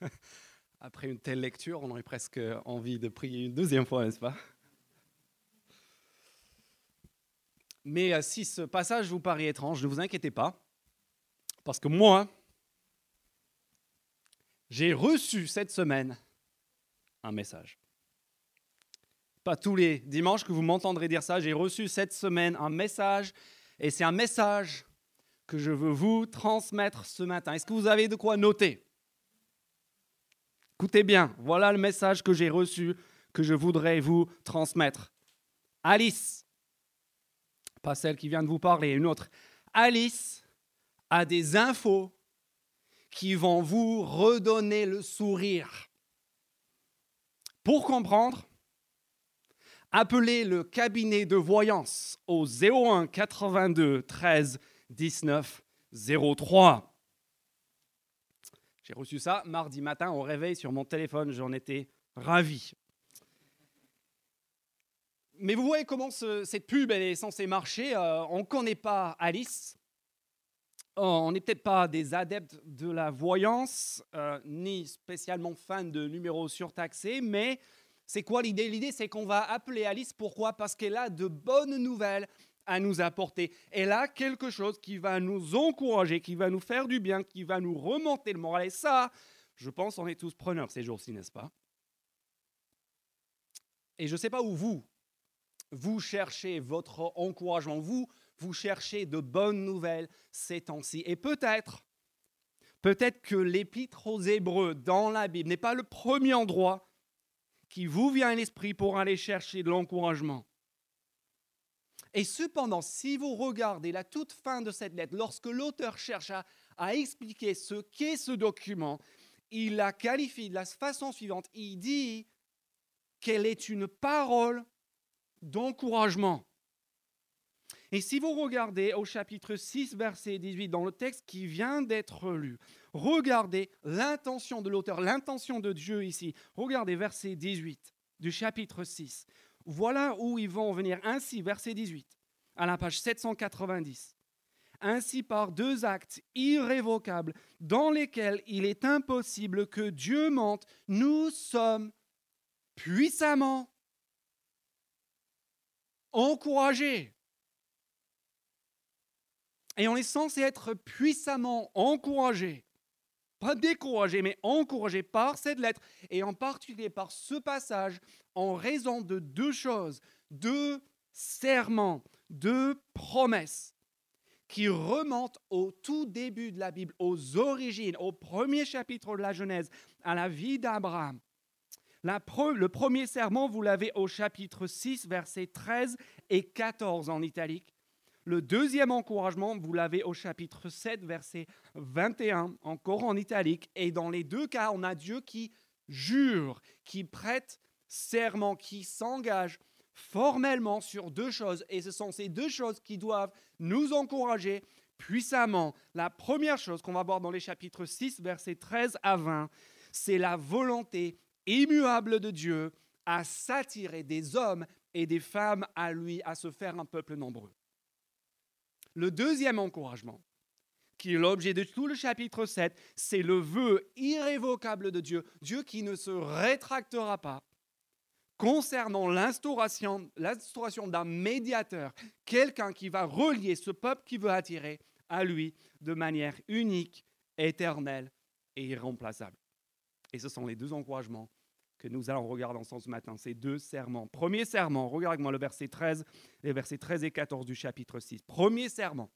Après une telle lecture, on aurait presque envie de prier une deuxième fois, n'est-ce pas? Mais euh, si ce passage vous paraît étrange, ne vous inquiétez pas, parce que moi, j'ai reçu cette semaine un message. Pas tous les dimanches que vous m'entendrez dire ça, j'ai reçu cette semaine un message, et c'est un message que je veux vous transmettre ce matin. Est-ce que vous avez de quoi noter? Écoutez bien, voilà le message que j'ai reçu, que je voudrais vous transmettre. Alice, pas celle qui vient de vous parler, une autre. Alice a des infos qui vont vous redonner le sourire. Pour comprendre, appelez le cabinet de voyance au 01 82 13 19 03. J'ai reçu ça mardi matin au réveil sur mon téléphone, j'en étais ravi. Mais vous voyez comment cette pub elle est censée marcher. Euh, on ne connaît pas Alice. Euh, on n'est peut-être pas des adeptes de la voyance, euh, ni spécialement fans de numéros surtaxés, mais c'est quoi l'idée? L'idée, c'est qu'on va appeler Alice. Pourquoi? Parce qu'elle a de bonnes nouvelles à nous apporter. Elle a quelque chose qui va nous encourager, qui va nous faire du bien, qui va nous remonter le moral. Et ça, je pense, on est tous preneurs ces jours-ci, n'est-ce pas? Et je ne sais pas où vous, vous cherchez votre encouragement, vous, vous cherchez de bonnes nouvelles ces temps-ci. Et peut-être, peut-être que l'épître aux Hébreux dans la Bible n'est pas le premier endroit qui vous vient à l'esprit pour aller chercher de l'encouragement. Et cependant, si vous regardez la toute fin de cette lettre, lorsque l'auteur cherche à, expliquer ce qu'est ce document, il la qualifie de la façon suivante. Il dit qu'elle est une parole d'encouragement. Et si vous regardez au chapitre 6, verset 18, dans le texte qui vient d'être lu, regardez l'intention de l'auteur, l'intention de Dieu ici. Regardez verset 18 du chapitre 6. Voilà où ils vont venir. Ainsi, verset 18, à la page 790. Ainsi, par deux actes irrévocables dans lesquels il est impossible que Dieu mente, nous sommes puissamment encouragés. Et on est censé être puissamment encouragés pas découragé, mais encouragé par cette lettre, et en particulier par ce passage, en raison de deux choses, deux serments, deux promesses qui remontent au tout début de la Bible, aux origines, au premier chapitre de la Genèse, à la vie d'Abraham. le premier serment, vous l'avez au chapitre 6, versets 13 et 14 en italique. Le deuxième encouragement, vous l'avez au chapitre 7, verset 21, encore en italique. Et dans les deux cas, on a Dieu qui jure, qui prête serment, qui s'engage formellement sur deux choses. Et ce sont ces deux choses qui doivent nous encourager puissamment. La première chose qu'on va voir dans les chapitres 6, versets 13 à 20, c'est la volonté immuable de Dieu à s'attirer des hommes et des femmes à lui, à se faire un peuple nombreux. Le deuxième encouragement, qui est l'objet de tout le chapitre 7, c'est le vœu irrévocable de Dieu, Dieu qui ne se rétractera pas concernant l'instauration, d'un médiateur, quelqu'un qui va relier ce peuple qui veut attirer à lui de manière unique, éternelle et irremplaçable. Et ce sont les deux encouragements que nous allons regarder ensemble ce matin, ces deux serments. Premier serment, regarde avec moi le verset 13, les versets 13 et 14 du chapitre 6. Premier serment,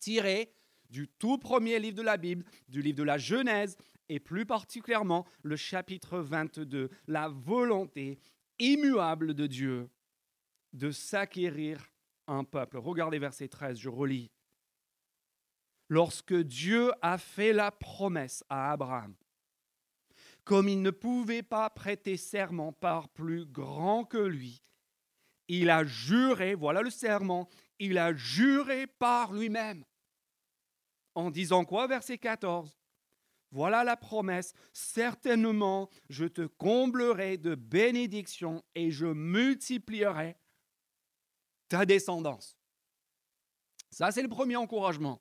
tiré du tout premier livre de la Bible, du livre de la Genèse, et plus particulièrement le chapitre 22, la volonté immuable de Dieu de s'acquérir un peuple. Regardez verset 13, je relis. Lorsque Dieu a fait la promesse à Abraham, comme il ne pouvait pas prêter serment par plus grand que lui, il a juré, voilà le serment, il a juré par lui-même. En disant quoi, verset 14 Voilà la promesse, certainement je te comblerai de bénédictions et je multiplierai ta descendance. Ça, c'est le premier encouragement.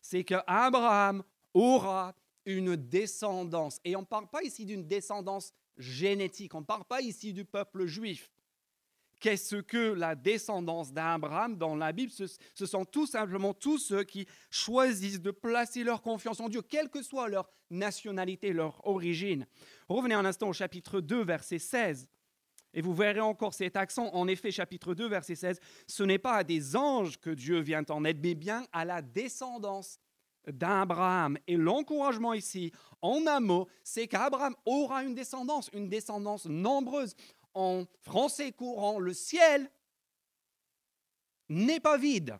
C'est que Abraham aura une descendance. Et on ne parle pas ici d'une descendance génétique, on ne parle pas ici du peuple juif. Qu'est-ce que la descendance d'Abraham dans la Bible? Ce, sont tout simplement tous ceux qui choisissent de placer leur confiance en Dieu, quelle que soit leur nationalité, leur origine. Revenez un instant au chapitre 2, verset 16. Et vous verrez encore cet accent. En effet, chapitre 2, verset 16, ce n'est pas à des anges que Dieu vient en aide, mais bien à la descendance d'Abraham. Et l'encouragement ici, en un mot, c'est qu'Abraham aura une descendance, une descendance nombreuse en français courant, le ciel n'est pas vide.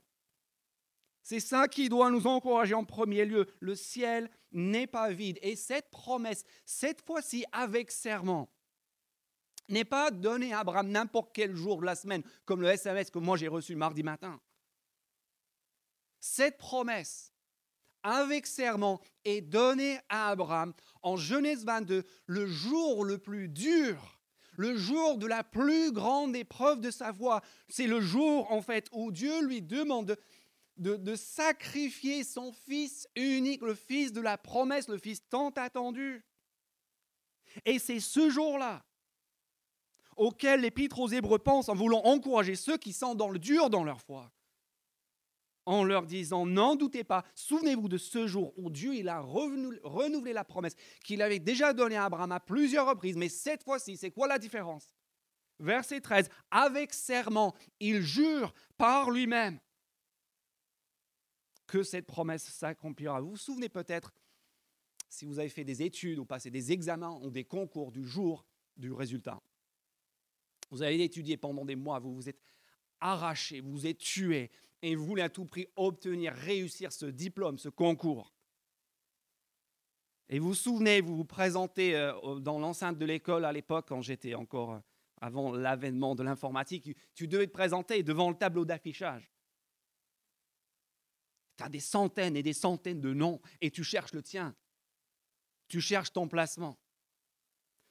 C'est ça qui doit nous encourager en premier lieu. Le ciel n'est pas vide. Et cette promesse, cette fois-ci avec serment, n'est pas donnée à Abraham n'importe quel jour de la semaine, comme le SMS que moi j'ai reçu mardi matin. Cette promesse, avec serment, est donnée à Abraham en Genèse 22, le jour le plus dur le jour de la plus grande épreuve de sa foi. C'est le jour, en fait, où Dieu lui demande de, sacrifier son fils unique, le fils de la promesse, le fils tant attendu. Et c'est ce jour-là auquel l'Épître aux Hébreux pense en voulant encourager ceux qui sont dans le dur dans leur foi en leur disant, n'en doutez pas, souvenez-vous de ce jour où Dieu il a renouvelé la promesse qu'il avait déjà donnée à Abraham à plusieurs reprises, mais cette fois-ci, c'est quoi la différence? Verset 13, avec serment, il jure par lui-même que cette promesse s'accomplira. Vous vous souvenez peut-être, si vous avez fait des études ou passé des examens ou des concours du jour du résultat, vous avez étudié pendant des mois, vous vous êtes arraché, vous vous êtes tué, et vous voulez à tout prix obtenir, réussir ce diplôme, ce concours. Et vous vous souvenez, vous vous présentez euh, dans l'enceinte de l'école à l'époque, quand j'étais encore euh, avant l'avènement de l'informatique, tu devais te présenter devant le tableau d'affichage. Tu as des centaines et des centaines de noms et tu cherches le tien. Tu cherches ton placement.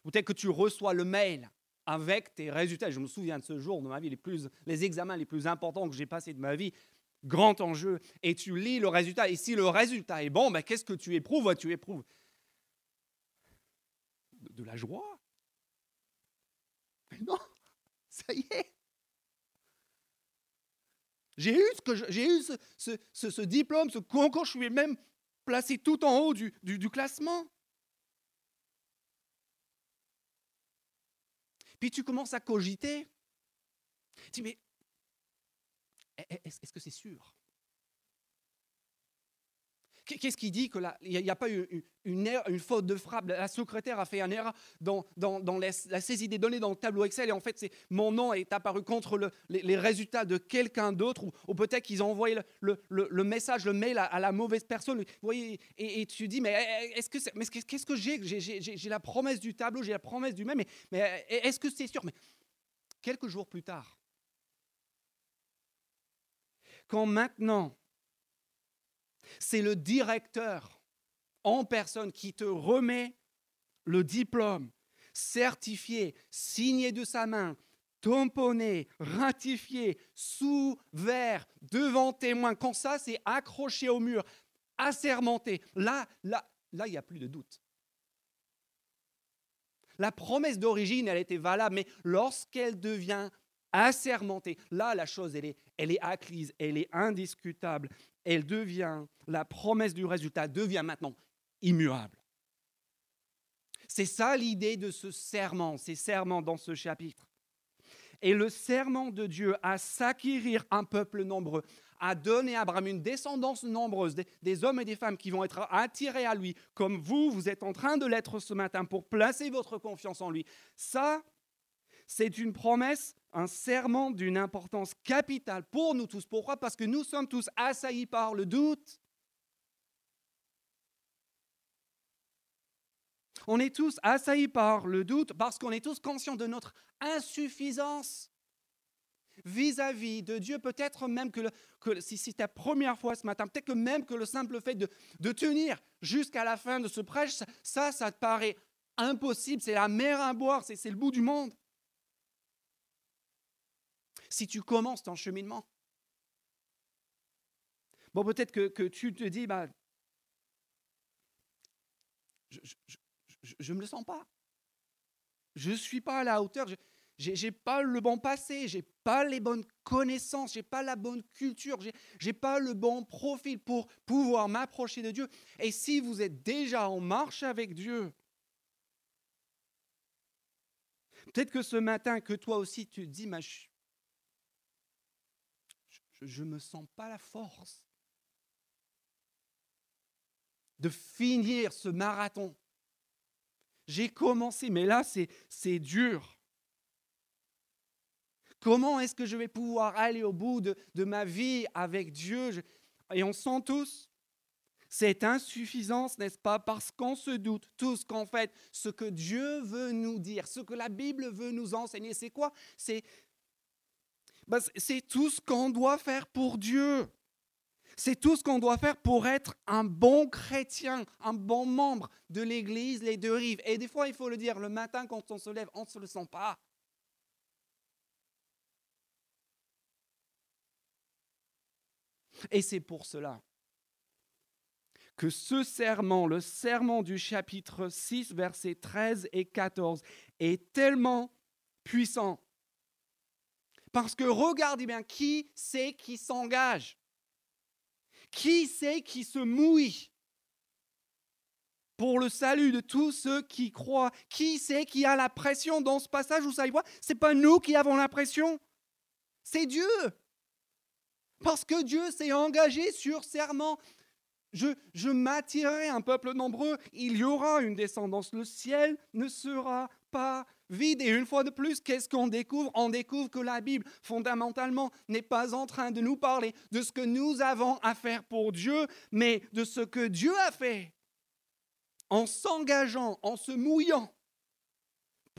Ou peut-être que tu reçois le mail avec tes résultats. Je me souviens de ce jour de ma vie, les, plus, les examens les plus importants que j'ai passés de ma vie, grand enjeu, et tu lis le résultat. Et si le résultat est bon, ben, qu'est-ce que tu éprouves? Tu éprouves de, la joie. Mais non, ça y est. J'ai eu, ce, que eu ce, ce, diplôme, ce concours, je suis même placé tout en haut du, du classement. Puis tu commences à cogiter. Tu dis, mais est-ce que c'est sûr? Qu'est-ce qui dit qu'il n'y a, pas eu une, une, faute de frappe? La secrétaire a fait une erreur dans, la, saisie des données dans le tableau Excel et en fait, mon nom est apparu contre les, résultats de quelqu'un d'autre ou, peut-être qu'ils ont envoyé le, message, le mail à, la mauvaise personne. Vous voyez, et, tu dis, mais est-ce que mais qu'est-ce que j'ai J'ai la promesse du tableau, j'ai la promesse du mail, mais, mais est-ce que c'est sûr? Mais quelques jours plus tard, quand maintenant c'est le directeur en personne qui te remet le diplôme certifié, signé de sa main, tamponné, ratifié, sous verre, devant témoin. Quand ça, c'est accroché au mur, assermenté, là, là, là, il n'y a plus de doute. La promesse d'origine, elle était valable, mais lorsqu'elle devient assermentée, là, la chose, elle est, elle est acquise, elle est indiscutable elle devient, la promesse du résultat devient maintenant immuable. C'est ça l'idée de ce serment, ces serments dans ce chapitre. Et le serment de Dieu à s'acquérir un peuple nombreux, à donner à Abraham une descendance nombreuse, des, des, hommes et des femmes qui vont être attirés à lui, comme vous, vous êtes en train de l'être ce matin pour placer votre confiance en lui. Ça, c'est une promesse un serment d'une importance capitale pour nous tous. Pourquoi? Parce que nous sommes tous assaillis par le doute. On est tous assaillis par le doute parce qu'on est tous conscients de notre insuffisance vis-à-vis de Dieu. Peut-être même que, si c'est ta première fois ce matin, peut-être que même que le simple fait de, tenir jusqu'à la fin de ce prêche, ça, ça, te paraît impossible. C'est la mer à boire, c'est le bout du monde si tu commences ton cheminement. Bon, peut-être que, tu te dis, bah, je ne me le sens pas. Je ne suis pas à la hauteur. Je n'ai pas le bon passé, j'ai pas les bonnes connaissances, j'ai pas la bonne culture, j'ai n'ai pas le bon profil pour pouvoir m'approcher de Dieu. Et si vous êtes déjà en marche avec Dieu, peut-être que ce matin, que toi aussi tu te dis, je ne me sens pas la force de finir ce marathon. J'ai commencé, mais là, c'est dur. Comment est-ce que je vais pouvoir aller au bout de, ma vie avec Dieu? Et on sent tous cette insuffisance, n'est-ce pas? Parce qu'on se doute tous qu'en fait, ce que Dieu veut nous dire, ce que la Bible veut nous enseigner, c'est quoi? Bah, c'est tout ce qu'on doit faire pour Dieu. C'est tout ce qu'on doit faire pour être un bon chrétien, un bon membre de l'Église, les deux rives. Et des fois, il faut le dire, le matin quand on se lève, on ne se le sent pas. Et c'est pour cela que ce serment, le serment du chapitre 6, versets 13 et 14, est tellement puissant. Parce que regardez bien, qui c'est qui s'engage? Qui c'est qui se mouille? Pour le salut de tous ceux qui croient. Qui c'est qui a la pression dans ce passage Vous savez quoi Ce n'est pas nous qui avons la pression, c'est Dieu. Parce que Dieu s'est engagé sur serment. Je, je m'attirerai un peuple nombreux, il y aura une descendance, le ciel ne sera pas vide. Et une fois de plus, qu'est-ce qu'on découvre? On découvre que la Bible, fondamentalement, n'est pas en train de nous parler de ce que nous avons à faire pour Dieu, mais de ce que Dieu a fait. En s'engageant, en se mouillant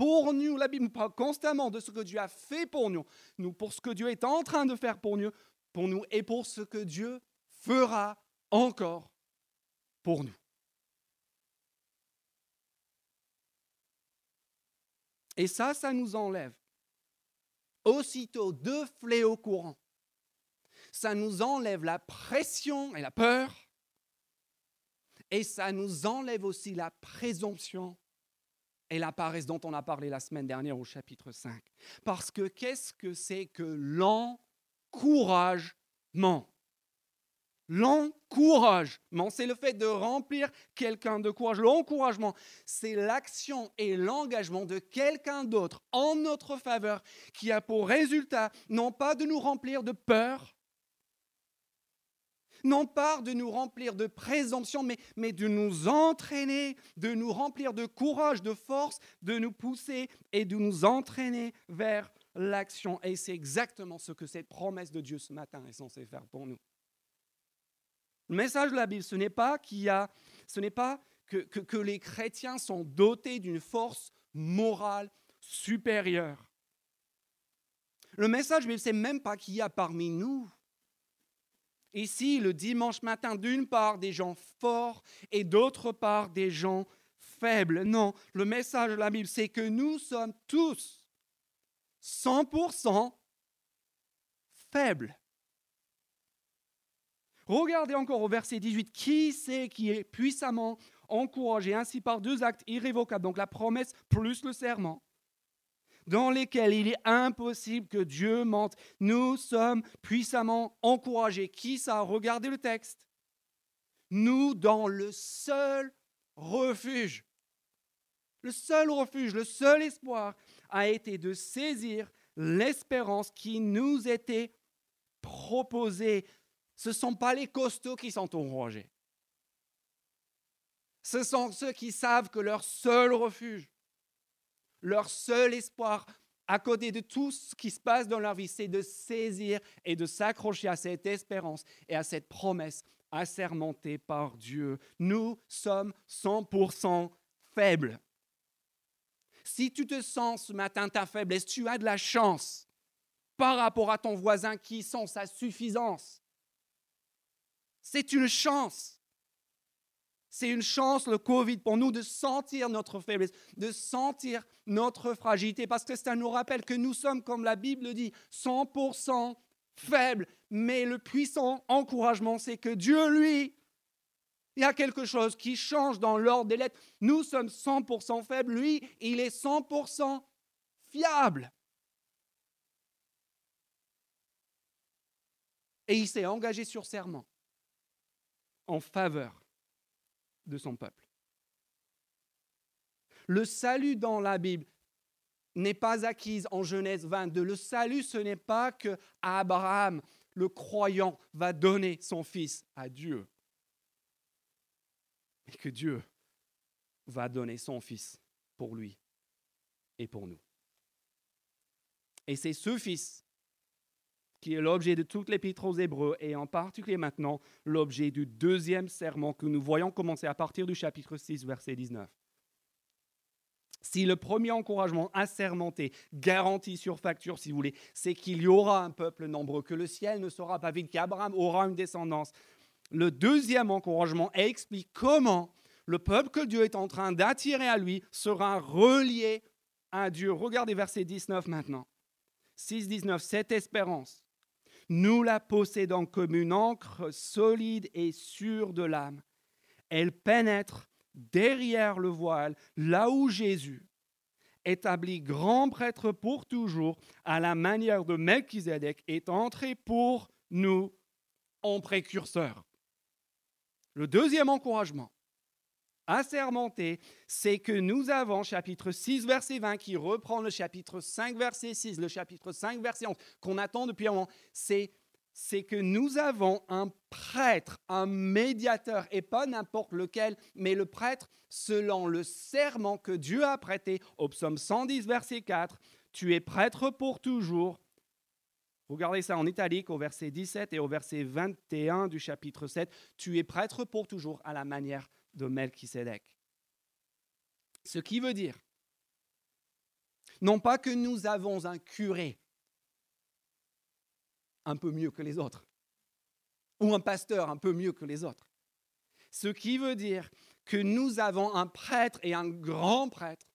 pour nous, la Bible parle constamment de ce que Dieu a fait pour nous, nous pour ce que Dieu est en train de faire pour nous, pour nous et pour ce que Dieu fera encore pour nous. Et ça, ça nous enlève aussitôt deux fléaux courants. Ça nous enlève la pression et la peur. Et ça nous enlève aussi la présomption et la paresse dont on a parlé la semaine dernière au chapitre 5. Parce que qu'est-ce que c'est que l'encouragement? L'encouragement, c'est le fait de remplir quelqu'un de courage. L'encouragement, c'est l'action et l'engagement de quelqu'un d'autre en notre faveur qui a pour résultat non pas de nous remplir de peur, non pas de nous remplir de présomption, mais, mais de nous entraîner, de nous remplir de courage, de force, de nous pousser et de nous entraîner vers l'action. Et c'est exactement ce que cette promesse de Dieu ce matin est censée faire pour nous. Le message de la Bible, ce n'est pas qu'il a, ce pas que, que les chrétiens sont dotés d'une force morale supérieure. Le message Bible, c'est même pas qu'il y a parmi nous Ici, le dimanche matin, d'une part des gens forts et d'autre part des gens faibles. Non, le message de la Bible, c'est que nous sommes tous 100% faible. Regardez encore au verset 18, qui c'est qui est puissamment encouragé? Ainsi par deux actes irrévocables, donc la promesse plus le serment, dans lesquels il est impossible que Dieu mente. Nous sommes puissamment encouragés. Qui ça? Regardez le texte. Nous dans le seul refuge. Le seul refuge, le seul espoir a été de saisir l'espérance qui nous était proposée. Ce ne sont pas les costauds qui sont enragés. Ce sont ceux qui savent que leur seul refuge, leur seul espoir, à côté de tout ce qui se passe dans leur vie, c'est de saisir et de s'accrocher à cette espérance et à cette promesse assermentée par Dieu. Nous sommes 100% faibles. Si tu te sens ce matin ta faiblesse, tu as de la chance par rapport à ton voisin qui sent sa suffisance. C'est une chance. C'est une chance, le Covid, pour nous de sentir notre faiblesse, de sentir notre fragilité, parce que ça nous rappelle que nous sommes, comme la Bible dit, 100% faibles. Mais le puissant encouragement, c'est que Dieu, lui, Il y a quelque chose qui change dans l'ordre des lettres. Nous sommes 100% faibles. Lui, il est 100% fiable. Et il s'est engagé sur serment en faveur de son peuple. Le salut dans la Bible n'est pas acquis en Genèse 22. Le salut, ce n'est pas que Abraham, le croyant, va donner son fils à Dieu et que Dieu va donner son Fils pour lui et pour nous. Et c'est ce Fils qui est l'objet de toutes l'épître aux Hébreux et en particulier maintenant l'objet du deuxième serment que nous voyons commencer à partir du chapitre 6, verset 19. Si le premier encouragement assermenté, garanti sur facture, si vous voulez, c'est qu'il y aura un peuple nombreux, que le ciel ne sera pas vide, qu'Abraham aura une descendance, le deuxième encouragement explique comment le peuple que Dieu est en train d'attirer à lui sera relié à Dieu. Regardez verset 19 maintenant. 6, 19, cette espérance, nous la possédons comme une encre solide et sûre de l'âme. Elle pénètre derrière le voile, là où Jésus, établi grand prêtre pour toujours, à la manière de Melchizedek, est entré pour nous en précurseur. Le deuxième encouragement assermenté, c'est que nous avons, chapitre 6, verset 20, qui reprend le chapitre 5, verset 6, le chapitre 5, verset 11, qu'on attend depuis un moment, c'est, c'est que nous avons un prêtre, un médiateur, et pas n'importe lequel, mais le prêtre selon le serment que Dieu a prêté au psaume 110, verset 4, tu es prêtre pour toujours Regardez ça en italique au verset 17 et au verset 21 du chapitre 7. Tu es prêtre pour toujours à la manière de Melchisedec. Ce qui veut dire, non pas que nous avons un curé un peu mieux que les autres, ou un pasteur un peu mieux que les autres. Ce qui veut dire que nous avons un prêtre et un grand prêtre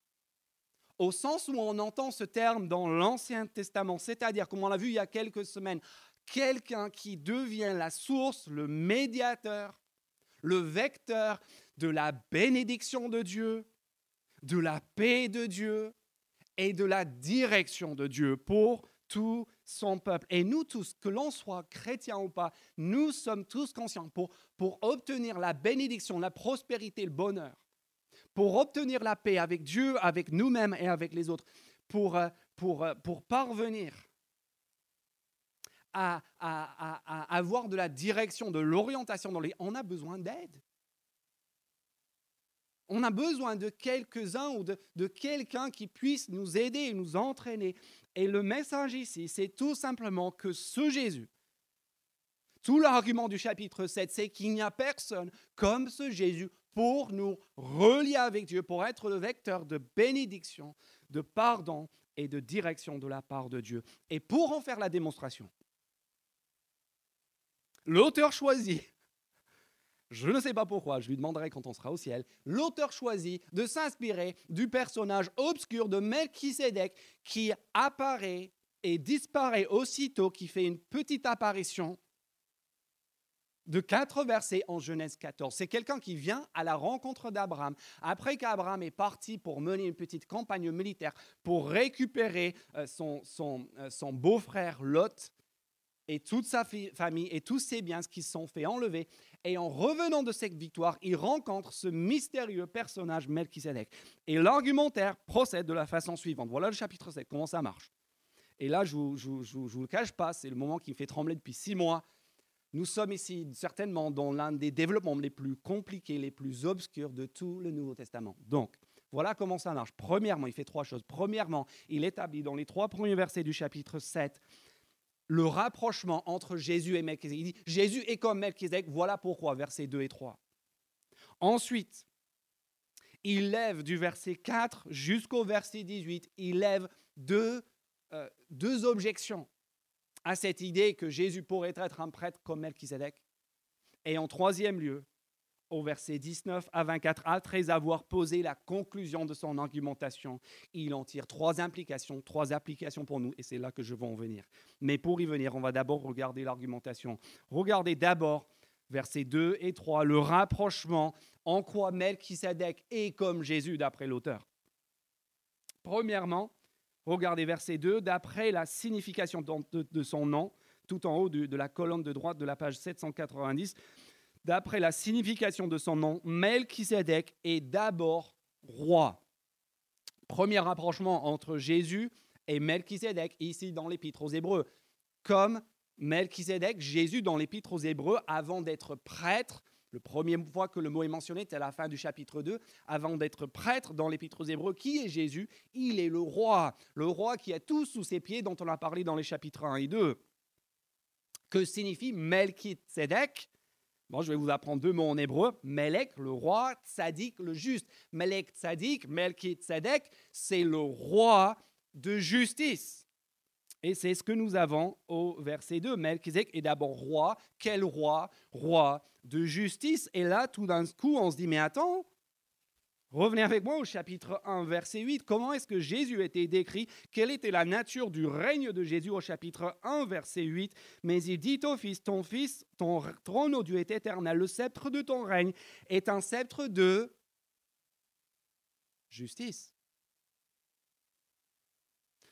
au sens où on entend ce terme dans l'Ancien Testament, c'est-à-dire, comme on l'a vu il y a quelques semaines, quelqu'un qui devient la source, le médiateur, le vecteur de la bénédiction de Dieu, de la paix de Dieu et de la direction de Dieu pour tout son peuple. Et nous tous, que l'on soit chrétien ou pas, nous sommes tous conscients pour, pour obtenir la bénédiction, la prospérité, le bonheur pour obtenir la paix avec Dieu, avec nous-mêmes et avec les autres, pour, euh, pour, euh, pour parvenir à, avoir de la direction, de l'orientation. On a besoin d'aide. On a besoin de quelques-uns ou de, quelqu'un qui puisse nous aider et nous entraîner. Et le message ici, c'est tout simplement que ce Jésus, tout l'argument du chapitre 7, c'est qu'il n'y a personne comme ce Jésus pour nous relier avec Dieu, pour être le vecteur de bénédiction, de pardon et de direction de la part de Dieu. Et pour en faire la démonstration, l'auteur choisit, je ne sais pas pourquoi, je lui demanderai quand on sera au ciel, l'auteur choisit de s'inspirer du personnage obscur de Melchisédek qui apparaît et disparaît aussitôt, qui fait une petite apparition de quatre versets en Genèse 14. C'est quelqu'un qui vient à la rencontre d'Abraham. Après qu'Abraham est parti pour mener une petite campagne militaire, pour récupérer euh, son, euh, son, beau-frère Lot et toute sa famille et tous ses biens qui sont fait enlever. Et en revenant de cette victoire, il rencontre ce mystérieux personnage Melchizedek. Et l'argumentaire procède de la façon suivante. Voilà le chapitre 7, comment ça marche. Et là, je ne vous, vous, le cache pas, c'est le moment qui me fait trembler depuis six mois nous sommes ici certainement dans l'un des développements les plus compliqués, les plus obscurs de tout le Nouveau Testament. Donc, voilà comment ça marche. Premièrement, il fait trois choses. Premièrement, il établit dans les trois premiers versets du chapitre 7 le rapprochement entre Jésus et Melchizedek. Il dit Jésus est comme Melchizedek, voilà pourquoi, versets 2 et 3. Ensuite, il lève du verset 4 jusqu'au verset 18, il lève deux, euh, deux objections à cette idée que Jésus pourrait être un prêtre comme Melchizedek. Et en troisième lieu, au verset 19 à 24, après avoir posé la conclusion de son argumentation, il en tire trois implications, trois applications pour nous, et c'est là que je vais en venir. Mais pour y venir, on va d'abord regarder l'argumentation. Regardez d'abord versets 2 et 3, le rapprochement en quoi Melchisedec est comme Jésus d'après l'auteur. Premièrement, regardez verset 2, d'après la signification de, son nom, tout en haut de la colonne de droite de la page 790, d'après la signification de son nom, Melchisedec est d'abord roi. Premier rapprochement entre Jésus et Melchisedec, ici dans l'Épître aux Hébreux. Comme Melchisedec, Jésus dans l'Épître aux Hébreux, avant d'être prêtre, le premier fois que le mot est mentionné, c'est à la fin du chapitre 2, avant d'être prêtre dans l'Épître aux Hébreux, qui est Jésus? Il est le roi, le roi qui a tout sous ses pieds, dont on a parlé dans les chapitres 1 et 2. Que signifie Melchisedec Bon, je vais vous apprendre deux mots en hébreu. Melech, le roi, Tzadik, le juste. Melech, Tzadik, Melchisedec, c'est le roi de justice. Et c'est ce que nous avons au verset 2. Melchizedek est d'abord roi. Quel roi? Roi de justice. Et là, tout d'un coup, on se dit, mais attends, Revenez avec moi au chapitre 1, verset 8. Comment est-ce que Jésus était décrit? Quelle était la nature du règne de Jésus au chapitre 1, verset 8 Mais il dit au Fils, ton Fils, ton trône, au Dieu, est éternel. Le sceptre de ton règne est un sceptre de justice.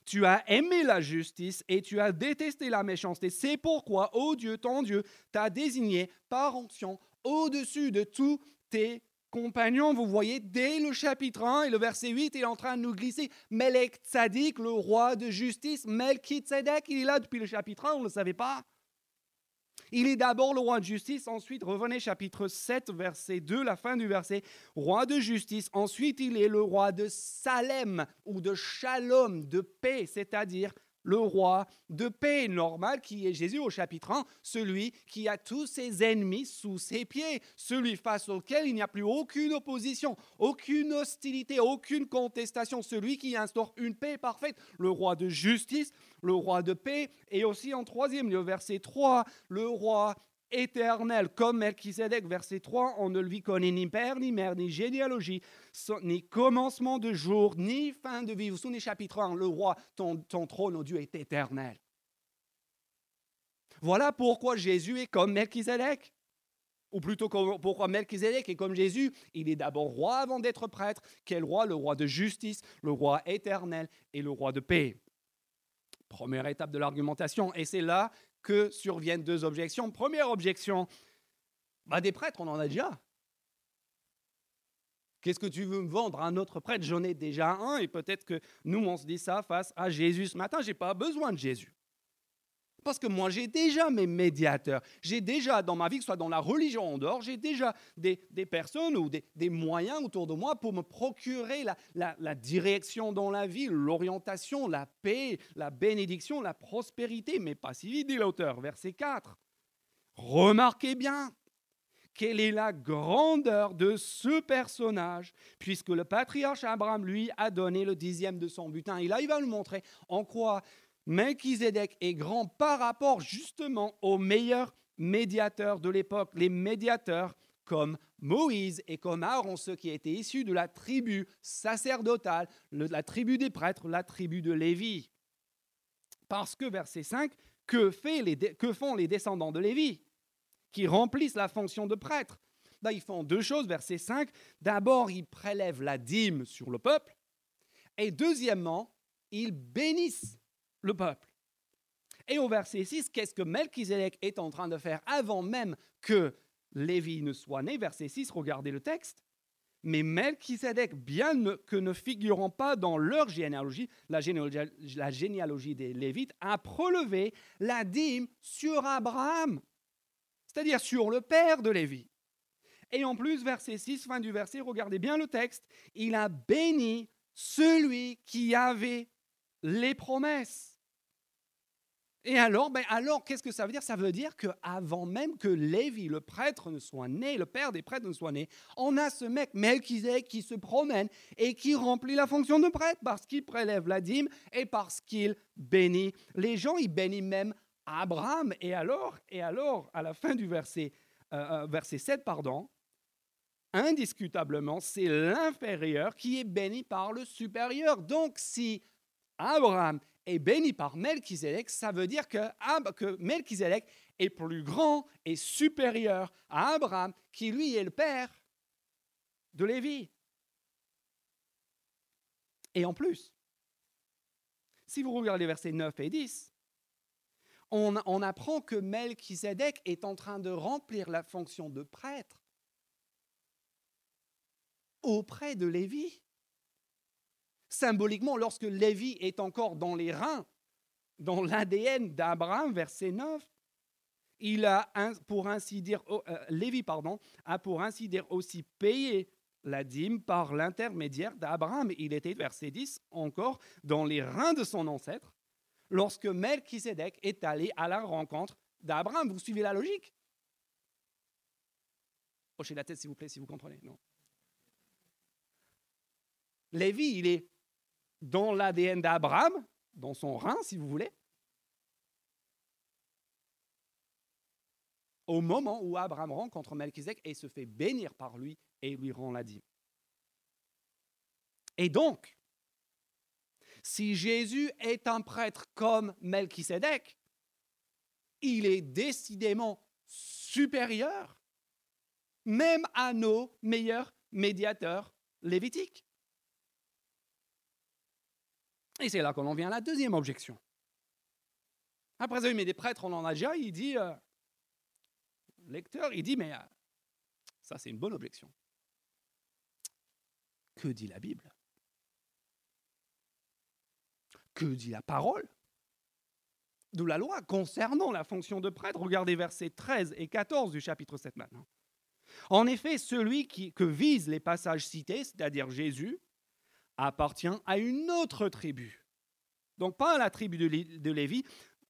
Tu as aimé la justice et tu as détesté la méchanceté. C'est pourquoi, ô Dieu, ton Dieu, t'a désigné par onction au-dessus de tous tes compagnons. Vous voyez, dès le chapitre 1 et le verset 8, il est en train de nous glisser Melech Tzadik, le roi de justice. Melchizedek, il est là depuis le chapitre 1, on ne le savait pas. Il est d'abord le roi de justice, ensuite, revenez chapitre 7, verset 2, la fin du verset, roi de justice. Ensuite, il est le roi de Salem ou de Shalom, de paix, c'est-à-dire le roi de paix normal qui est Jésus au chapitre 1, celui qui a tous ses ennemis sous ses pieds, celui face auquel il n'y a plus aucune opposition, aucune hostilité, aucune contestation, celui qui instaure une paix parfaite, le roi de justice, le roi de paix, et aussi en troisième lieu, verset 3, le roi éternel, comme Melchizedek, verset 3, on ne lui connaît ni père, ni mère, ni généalogie, ni commencement de jour, ni fin de vie. Vous souvenez, chapitre 1, le roi, ton, ton trône, oh Dieu, est éternel. Voilà pourquoi Jésus est comme Melchizedek. Ou plutôt pourquoi Melchizedek est comme Jésus. Il est d'abord roi avant d'être prêtre. Quel roi? Le roi de justice, le roi éternel et le roi de paix. Première étape de l'argumentation. Et c'est là que surviennent deux objections. Première objection, bah des prêtres, on en a déjà. Qu'est-ce que tu veux me vendre un autre prêtre? J'en ai déjà un et peut-être que nous, on se dit ça face à Jésus ce matin. Je n'ai pas besoin de Jésus. Parce que moi, j'ai déjà mes médiateurs. J'ai déjà dans ma vie, que ce soit dans la religion en dehors, j'ai déjà des, personnes ou des, moyens autour de moi pour me procurer la, direction dans la vie, l'orientation, la paix, la bénédiction, la prospérité. Mais pas si vite, dit l'auteur. Verset 4. Remarquez bien, quelle est la grandeur de ce personnage, puisque le patriarche Abraham, lui, a donné le dixième de son butin. Et là, il va nous montrer en quoi Melchizedek est grand par rapport justement aux meilleurs médiateurs de l'époque, les médiateurs comme Moïse et comme Aaron, ceux qui étaient issus de la tribu sacerdotale, la tribu des prêtres, la tribu de Lévi. Parce que, verset 5, que, font les descendants de Lévi qui remplissent la fonction de prêtre? Ben, Ils font deux choses, verset 5. D'abord, ils prélèvent la dîme sur le peuple. Et deuxièmement, ils bénissent le peuple. Et au verset 6, qu'est-ce que Melchizedek est en train de faire avant même que Lévi ne soit né? Verset 6, regardez le texte. Mais Melchizedek, bien que ne figurant pas dans leur généalogie, la généalogie, des Lévites, a prélevé la dîme sur Abraham, c'est-à-dire sur le père de Lévi. Et en plus, verset 6, fin du verset, regardez bien le texte, il a béni celui qui avait les promesses. Et alors, ben alors qu'est-ce que ça veut dire? Ça veut dire qu'avant même que Lévi, le prêtre, ne soit né, le père des prêtres ne soit né, on a ce mec Melchizedek qui se promène et qui remplit la fonction de prêtre parce qu'il prélève la dîme et parce qu'il bénit les gens. Il bénit même Abraham. Et alors, et alors à la fin du verset, euh, euh, verset 7, pardon, indiscutablement, c'est l'inférieur qui est béni par le supérieur. Donc si Abraham est béni par Melchizedek, ça veut dire que, que Melchizedek est plus grand et supérieur à Abraham, qui lui est le père de Lévi. Et en plus, si vous regardez versets 9 et 10, on, on apprend que Melchizedek est en train de remplir la fonction de prêtre auprès de Lévi. Symboliquement, lorsque Lévi est encore dans les reins, dans l'ADN d'Abraham, verset 9, il a, pour ainsi dire, euh, Lévi, pardon, a pour ainsi dire aussi payé la dîme par l'intermédiaire d'Abraham. Il était, verset 10, encore dans les reins de son ancêtre, lorsque Melchizedek est allé à la rencontre d'Abraham. Vous suivez la logique? Hochez la tête, s'il vous plaît, si vous comprenez. Non. Lévi, il est dans l'ADN d'Abraham, dans son rein, si vous voulez. Au moment où Abraham rencontre Melchizedek et se fait bénir par lui et lui rend la dîme. Et donc, si Jésus est un prêtre comme Melchizedek, il est décidément supérieur même à nos meilleurs médiateurs lévitiques. Et c'est là qu'on en vient à la deuxième objection. Après ça, mais des prêtres, on en a déjà, il dit, euh, lecteur, il dit, mais euh, ça c'est une bonne objection. Que dit la Bible? Que dit la parole? De la loi concernant la fonction de prêtre Regardez versets 13 et 14 du chapitre 7 maintenant. En effet, celui qui, que visent les passages cités, c'est-à-dire Jésus, appartient à une autre tribu. Donc pas à la tribu de Lévi,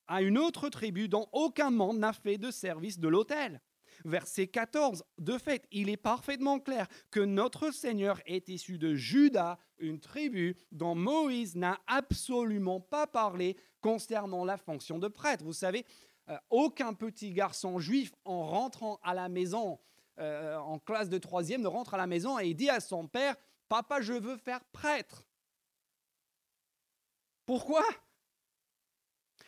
à une autre tribu dont aucun membre n'a fait de service de l'autel. Verset 14, de fait, il est parfaitement clair que notre Seigneur est issu de Judas, une tribu dont Moïse n'a absolument pas parlé concernant la fonction de prêtre. Vous savez, euh, aucun petit garçon juif en rentrant à la maison, euh, en classe de troisième, ne rentre à la maison et dit à son père, Papa, je veux faire prêtre. Pourquoi?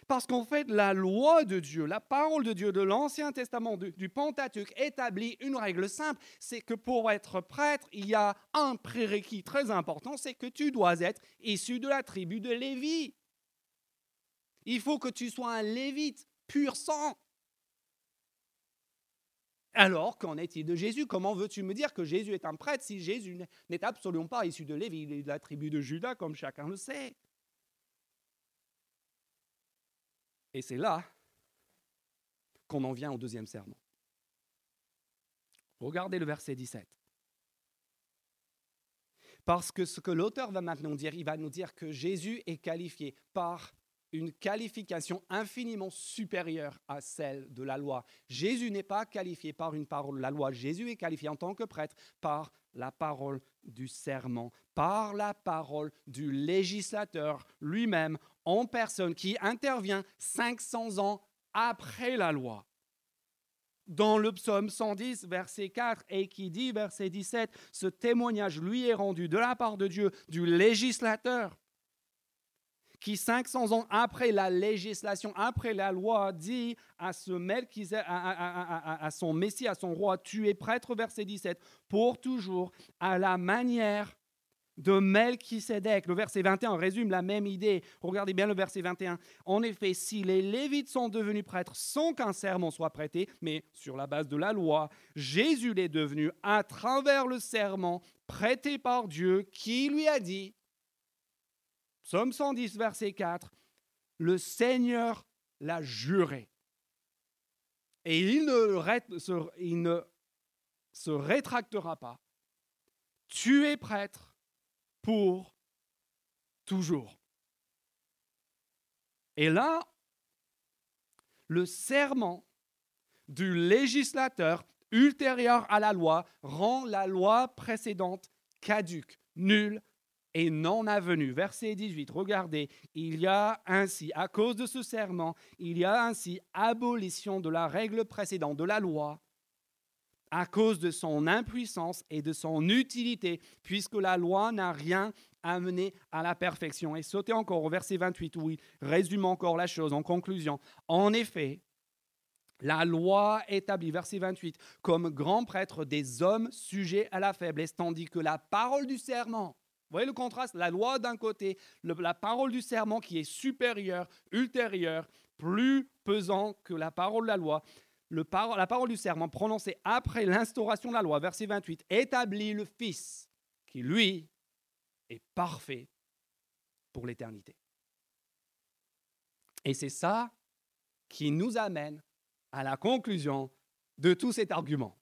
Parce qu'en fait, la loi de Dieu, la parole de Dieu de l'Ancien Testament, du, Pentateuque, établit une règle simple, c'est que pour être prêtre, il y a un prérequis très important, c'est que tu dois être issu de la tribu de Lévi. Il faut que tu sois un lévite pur sang. Alors, qu'en est-il de Jésus? Comment veux-tu me dire que Jésus est un prêtre si Jésus n'est absolument pas issu de Lévi, il est de la tribu de Judas, comme chacun le sait Et c'est là qu'on en vient au deuxième serment. Regardez le verset 17. Parce que ce que l'auteur va maintenant dire, il va nous dire que Jésus est qualifié par une qualification infiniment supérieure à celle de la loi. Jésus n'est pas qualifié par une parole de la loi, Jésus est qualifié en tant que prêtre par la parole du serment, par la parole du législateur lui-même en personne qui intervient 500 ans après la loi. Dans le psaume 110, verset 4, et qui dit, verset 17, ce témoignage lui est rendu de la part de Dieu, du législateur qui 500 ans après la législation, après la loi, dit à, ce à, son Messie, à son roi, tu es prêtre, verset 17, pour toujours, à la manière de Melchisédek. Le verset 21 résume la même idée. Regardez bien le verset 21. En effet, si les Lévites sont devenus prêtres sans qu'un serment soit prêté, mais sur la base de la loi, Jésus l'est devenu à travers le serment prêté par Dieu qui lui a dit Psaume 110, verset 4, le Seigneur l'a juré. Et il ne, il ne se rétractera pas. Tu es prêtre pour toujours. Et là, le serment du législateur ultérieur à la loi rend la loi précédente caduque, nulle et non avenu. Verset 18, regardez, il y a ainsi, à cause de ce serment, il y a ainsi abolition de la règle précédente, de la loi, à cause de son impuissance et de son utilité, puisque la loi n'a rien amené à la perfection. Et sautez encore au verset 28 où il résume encore la chose en conclusion. En effet, la loi établit, verset 28, comme grand prêtre des hommes sujets à la faiblesse, tandis que la parole du serment, vous voyez le contraste La loi d'un côté, la parole du serment qui est supérieure, ultérieure, plus pesant que la parole de la loi. la parole du serment prononcée après l'instauration de la loi, verset 28, établit le Fils, qui lui est parfait pour l'éternité. Et c'est ça qui nous amène à la conclusion de tout cet argument,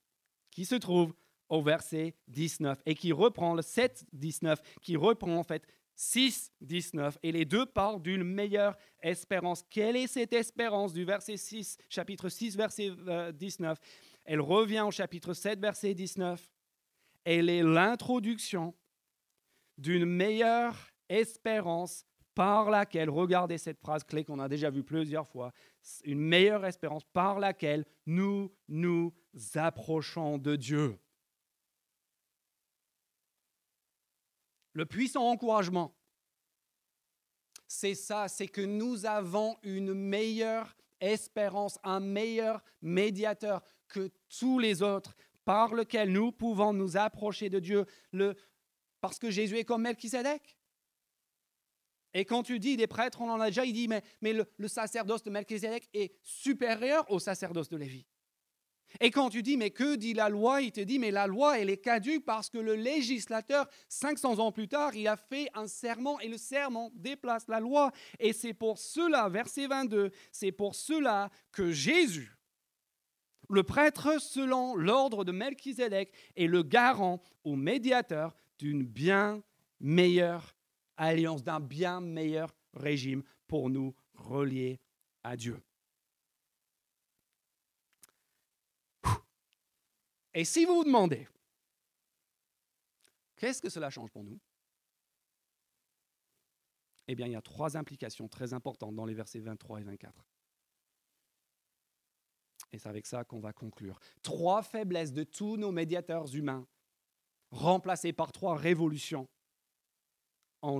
qui se trouve au verset 19 et qui reprend le 7, 19, qui reprend en fait 6, 19. Et les deux parlent d'une meilleure espérance. Quelle est cette espérance du verset 6, chapitre 6, verset 19 euh, Elle revient au chapitre 7, verset 19. Elle est l'introduction d'une meilleure espérance par laquelle, regardez cette phrase clé qu'on a déjà vue plusieurs fois, une meilleure espérance par laquelle nous nous approchons de Dieu. Le puissant encouragement, c'est ça, c'est que nous avons une meilleure espérance, un meilleur médiateur que tous les autres par lequel nous pouvons nous approcher de Dieu, parce que Jésus est comme Melchizedek. Et quand tu dis des prêtres, on en a déjà, il dit, mais, le, sacerdoce de Melchizedek est supérieur au sacerdoce de Lévi. Et quand tu dis, mais que dit la loi? Il te dit, mais la loi, elle est caduque parce que le législateur, 500 ans plus tard, il a fait un serment et le serment déplace la loi. Et c'est pour cela, verset 22, c'est pour cela que Jésus, le prêtre selon l'ordre de Melchizedek, est le garant ou médiateur d'une bien meilleure alliance, d'un bien meilleur régime pour nous relier à Dieu. Et si vous vous demandez, qu'est-ce que cela change pour nous? Eh bien, il y a trois implications très importantes dans les versets 23 et 24. Et c'est avec ça qu'on va conclure. Trois faiblesses de tous nos médiateurs humains, remplacées par trois révolutions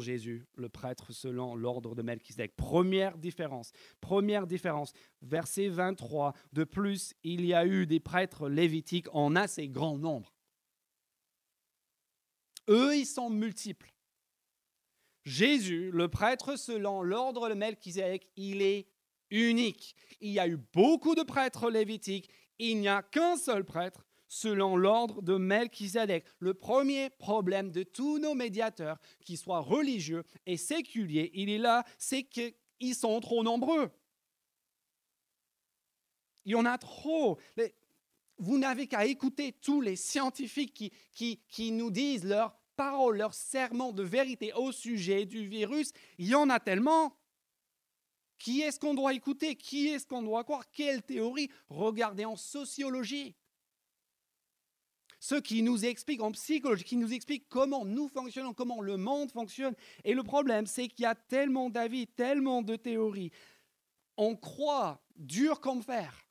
Jésus, le prêtre selon l'ordre de Melchizedek. Première différence, première différence, verset 23, de plus, il y a eu des prêtres lévitiques en assez grand nombre. Eux, ils sont multiples. Jésus, le prêtre selon l'ordre de Melchizedek, il est unique. Il y a eu beaucoup de prêtres lévitiques, il n'y a qu'un seul prêtre selon l'ordre de Melchizedek. Le premier problème de tous nos médiateurs, qu'ils soient religieux et séculiers, il est là, c'est qu'ils sont trop nombreux. Il y en a trop. Vous n'avez qu'à écouter tous les scientifiques qui, qui, qui nous disent leurs paroles, leurs serments de vérité au sujet du virus. Il y en a tellement. Qui est-ce qu'on doit écouter? Qui est-ce qu'on doit croire? Quelle théorie? Regardez en sociologie ceux qui nous expliquent en psychologie, qui nous expliquent comment nous fonctionnons, comment le monde fonctionne. Et le problème, c'est qu'il y a tellement d'avis, tellement de théories. On croit dur comme fer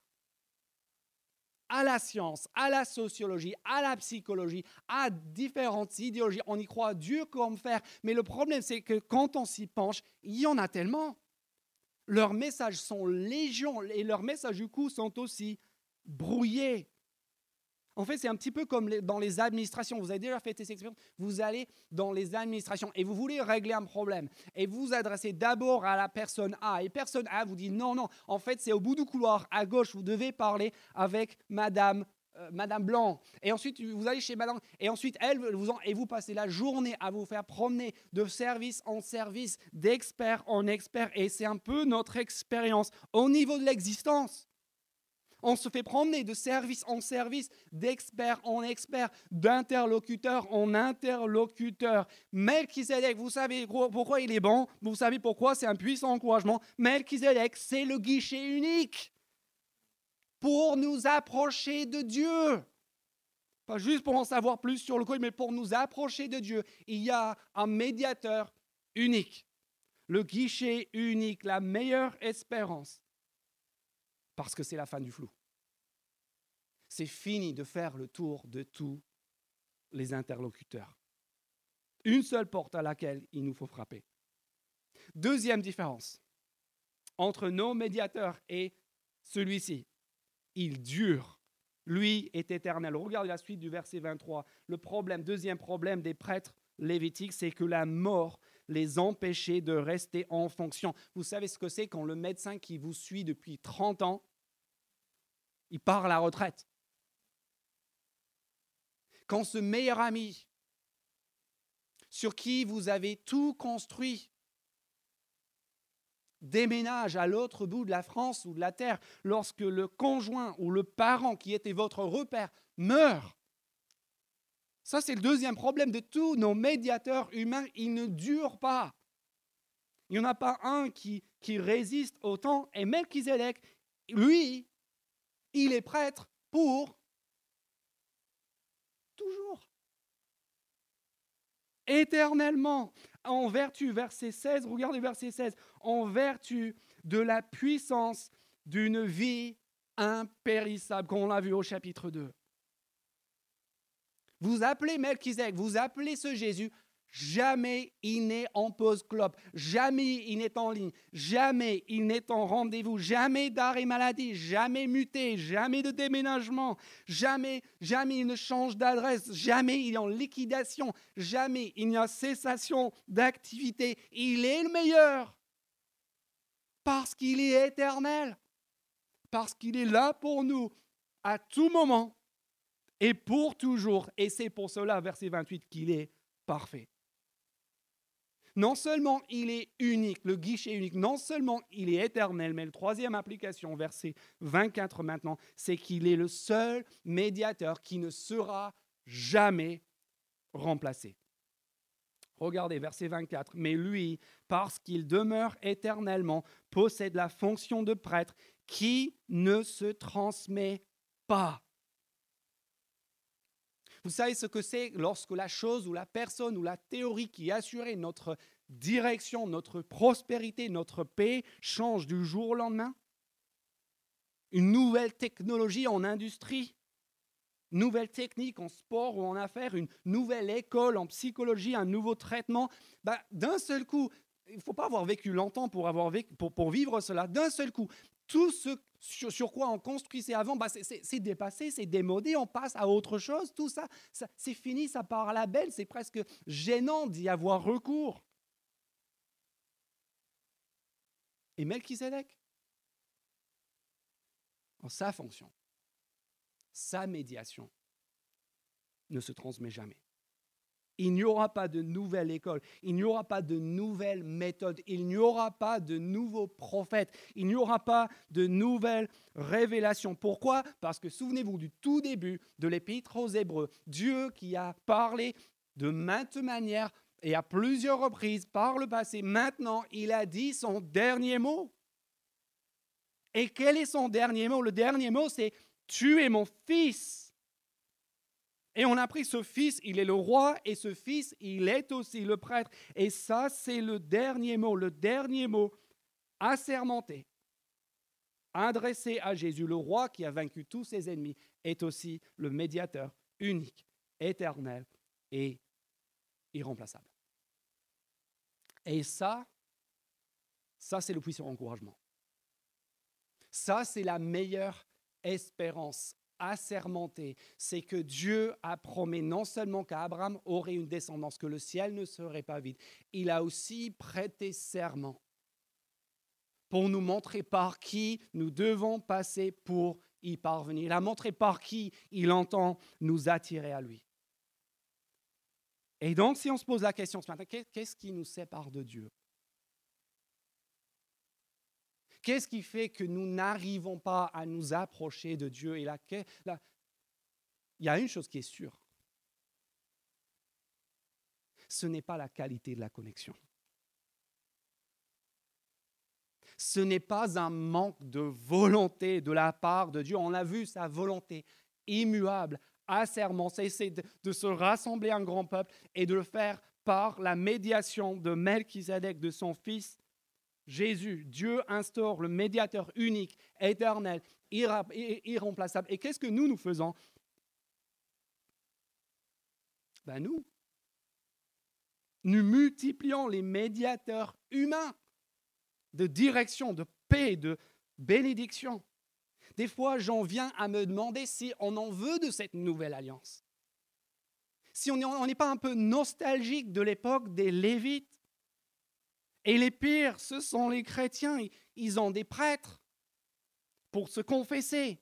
à la science, à la sociologie, à la psychologie, à différentes idéologies. On y croit dur comme fer. Mais le problème, c'est que quand on s'y penche, il y en a tellement. Leurs messages sont légion et leurs messages, du coup, sont aussi brouillés. En fait, c'est un petit peu comme dans les administrations. Vous avez déjà fait cette expérience. Vous allez dans les administrations et vous voulez régler un problème. Et vous vous adressez d'abord à la personne A. Et personne A vous dit non, non. En fait, c'est au bout du couloir, à gauche. Vous devez parler avec Madame euh, Madame Blanc. Et ensuite, vous allez chez Madame. Et ensuite, elle vous en, et vous passez la journée à vous faire promener de service en service, d'expert en expert. Et c'est un peu notre expérience au niveau de l'existence. On se fait promener de service en service, d'expert en expert, d'interlocuteur en interlocuteur. Melchizedek, vous savez pourquoi il est bon, vous savez pourquoi? C'est un puissant encouragement. Melchizedek, c'est le guichet unique pour nous approcher de Dieu. Pas juste pour en savoir plus sur le code, mais pour nous approcher de Dieu. Il y a un médiateur unique, le guichet unique, la meilleure espérance parce que c'est la fin du flou. c'est fini de faire le tour de tous les interlocuteurs. Une seule porte à laquelle il nous faut frapper. Deuxième différence entre nos médiateurs et celui-ci. Il dure. Lui est éternel. Regardez la suite du verset 23. Le problème, deuxième problème des prêtres lévitiques, c'est que la mort les empêchait de rester en fonction. Vous savez ce que c'est quand le médecin qui vous suit depuis 30 ans, il part à la retraite. Quand ce meilleur ami sur qui vous avez tout construit déménage à l'autre bout de la France ou de la terre, lorsque le conjoint ou le parent qui était votre repère meurt, ça c'est le deuxième problème de tous nos médiateurs humains, ils ne durent pas. Il n'y en a pas un qui, résiste au temps. Et Melchizedek, lui, il est prêtre pour toujours. Éternellement en vertu, verset 16, regardez verset 16, en vertu de la puissance d'une vie impérissable, comme on l'a vu au chapitre 2. Vous appelez Melchizedek, vous appelez ce Jésus. Jamais il n'est en pause clope, jamais il n'est en ligne, jamais il n'est en rendez-vous, jamais d'arrêt maladie, jamais muté, jamais de déménagement, jamais, jamais il ne change d'adresse, jamais il est en liquidation, jamais il n'y a cessation d'activité. Il est le meilleur. Parce qu'il est éternel, parce qu'il est là pour nous à tout moment et pour toujours. Et c'est pour cela, verset 28, qu'il est parfait. Non seulement il est unique, le guichet unique, non seulement il est éternel, mais la troisième application, verset 24 maintenant, c'est qu'il est le seul médiateur qui ne sera jamais remplacé. Regardez verset 24. Mais lui, parce qu'il demeure éternellement, possède la fonction de prêtre qui ne se transmet pas. Vous savez ce que c'est lorsque la chose ou la personne ou la théorie qui assurait notre direction, notre prospérité, notre paix change du jour au lendemain? Une nouvelle technologie en industrie, nouvelle technique en sport ou en affaires, une nouvelle école en psychologie, un nouveau traitement, bah, d'un seul coup, il ne faut pas avoir vécu longtemps pour, avoir pour, pour vivre cela, d'un seul coup, tout ce sur, quoi on construisait avant, bah c'est dépassé, c'est démodé, on passe à autre chose, tout ça, c'est fini, ça part à la belle, c'est presque gênant d'y avoir recours. Et Melchizedek, en sa fonction, sa médiation, ne se transmet jamais. Il n'y aura pas de nouvelle école, il n'y aura pas de nouvelle méthode, il n'y aura pas de nouveaux prophètes, il n'y aura pas de nouvelles révélations. Pourquoi? Parce que souvenez-vous du tout début de l'Épître aux Hébreux, Dieu qui a parlé de maintes manières et à plusieurs reprises par le passé, maintenant il a dit son dernier mot. Et quel est son dernier mot? Le dernier mot, c'est Tu es mon fils. Et on a pris ce fils, il est le roi, et ce fils, il est aussi le prêtre. Et ça, c'est le dernier mot, le dernier mot assermenté, adressé à Jésus, le roi qui a vaincu tous ses ennemis, est aussi le médiateur unique, éternel et irremplaçable. Et ça, ça c'est le puissant encouragement. Ça, c'est la meilleure espérance assermenté, c'est que Dieu a promis non seulement qu'Abraham aurait une descendance, que le ciel ne serait pas vide, il a aussi prêté serment pour nous montrer par qui nous devons passer pour y parvenir. Il a montré par qui il entend nous attirer à lui. Et donc, si on se pose la question ce matin, qu'est-ce qui nous sépare de Dieu? Qu'est-ce qui fait que nous n'arrivons pas à nous approcher de Dieu Et là, il y a une chose qui est sûre. Ce n'est pas la qualité de la connexion. Ce n'est pas un manque de volonté de la part de Dieu. On a vu sa volonté immuable, assermentée, c'est de, de se rassembler un grand peuple et de le faire par la médiation de Melchizedek, de son fils Jésus, Dieu instaure le médiateur unique, éternel, irremplaçable. Et qu'est-ce que nous, nous faisons? Ben nous, nous multiplions les médiateurs humains de direction, de paix, de bénédiction. Des fois, j'en viens à me demander si on en veut de cette nouvelle alliance. Si on n'est pas un peu nostalgique de l'époque des Lévites. Et les pires, ce sont les chrétiens. Ils ont des prêtres pour se confesser,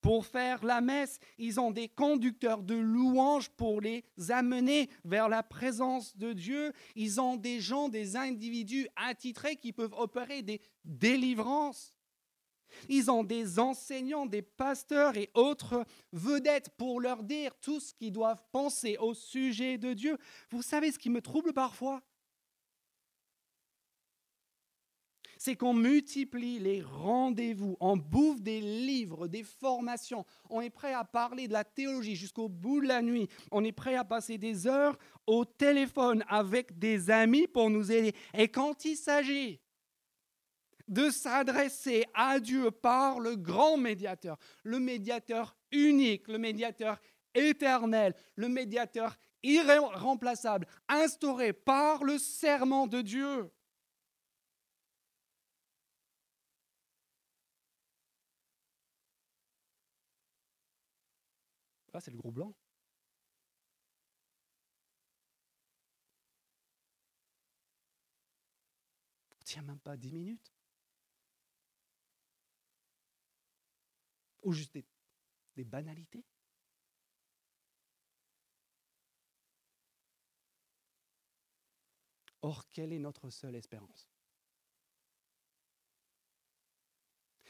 pour faire la messe. Ils ont des conducteurs de louanges pour les amener vers la présence de Dieu. Ils ont des gens, des individus attitrés qui peuvent opérer des délivrances. Ils ont des enseignants, des pasteurs et autres vedettes pour leur dire tout ce qu'ils doivent penser au sujet de Dieu. Vous savez ce qui me trouble parfois? C'est qu'on multiplie les rendez-vous, on bouffe des livres, des formations, on est prêt à parler de la théologie jusqu'au bout de la nuit, on est prêt à passer des heures au téléphone avec des amis pour nous aider. Et quand il s'agit de s'adresser à Dieu par le grand médiateur, le médiateur unique, le médiateur éternel, le médiateur irremplaçable, instauré par le serment de Dieu. Ah, c'est le gros blanc. On tient même pas dix minutes. ou juste des, banalités Or, quelle est notre seule espérance?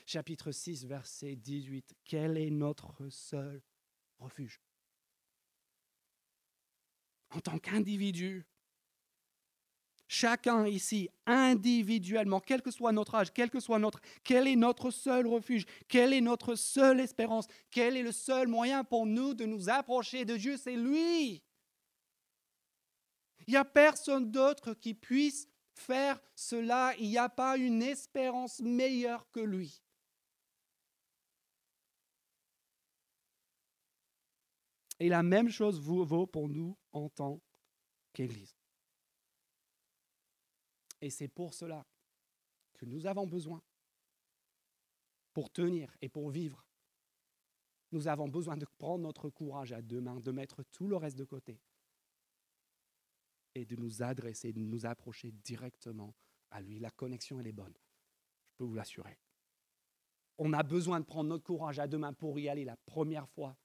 Chapitre 6, verset 18. Quel est notre seul refuge En tant qu'individu, Chacun ici, individuellement, quel que soit notre âge, quel que soit notre, quel est notre seul refuge, quelle est notre seule espérance, quel est le seul moyen pour nous de nous approcher de Dieu, c'est lui. Il n'y a personne d'autre qui puisse faire cela. Il n'y a pas une espérance meilleure que lui. Et la même chose vaut pour nous en tant qu'Église. Et c'est pour cela que nous avons besoin, pour tenir et pour vivre, nous avons besoin de prendre notre courage à deux mains, de mettre tout le reste de côté et de nous adresser, de nous approcher directement à lui. La connexion, elle est bonne, je peux vous l'assurer. On a besoin de prendre notre courage à deux mains pour y aller la première fois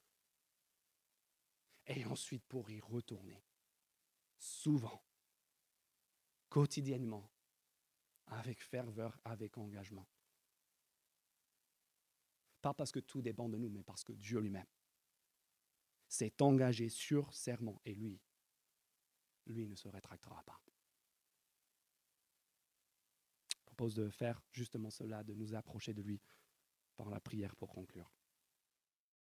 et ensuite pour y retourner souvent quotidiennement, avec ferveur, avec engagement. Pas parce que tout dépend de nous, mais parce que Dieu lui-même s'est engagé sur serment et lui, lui ne se rétractera pas. Je propose de faire justement cela, de nous approcher de lui par la prière pour conclure.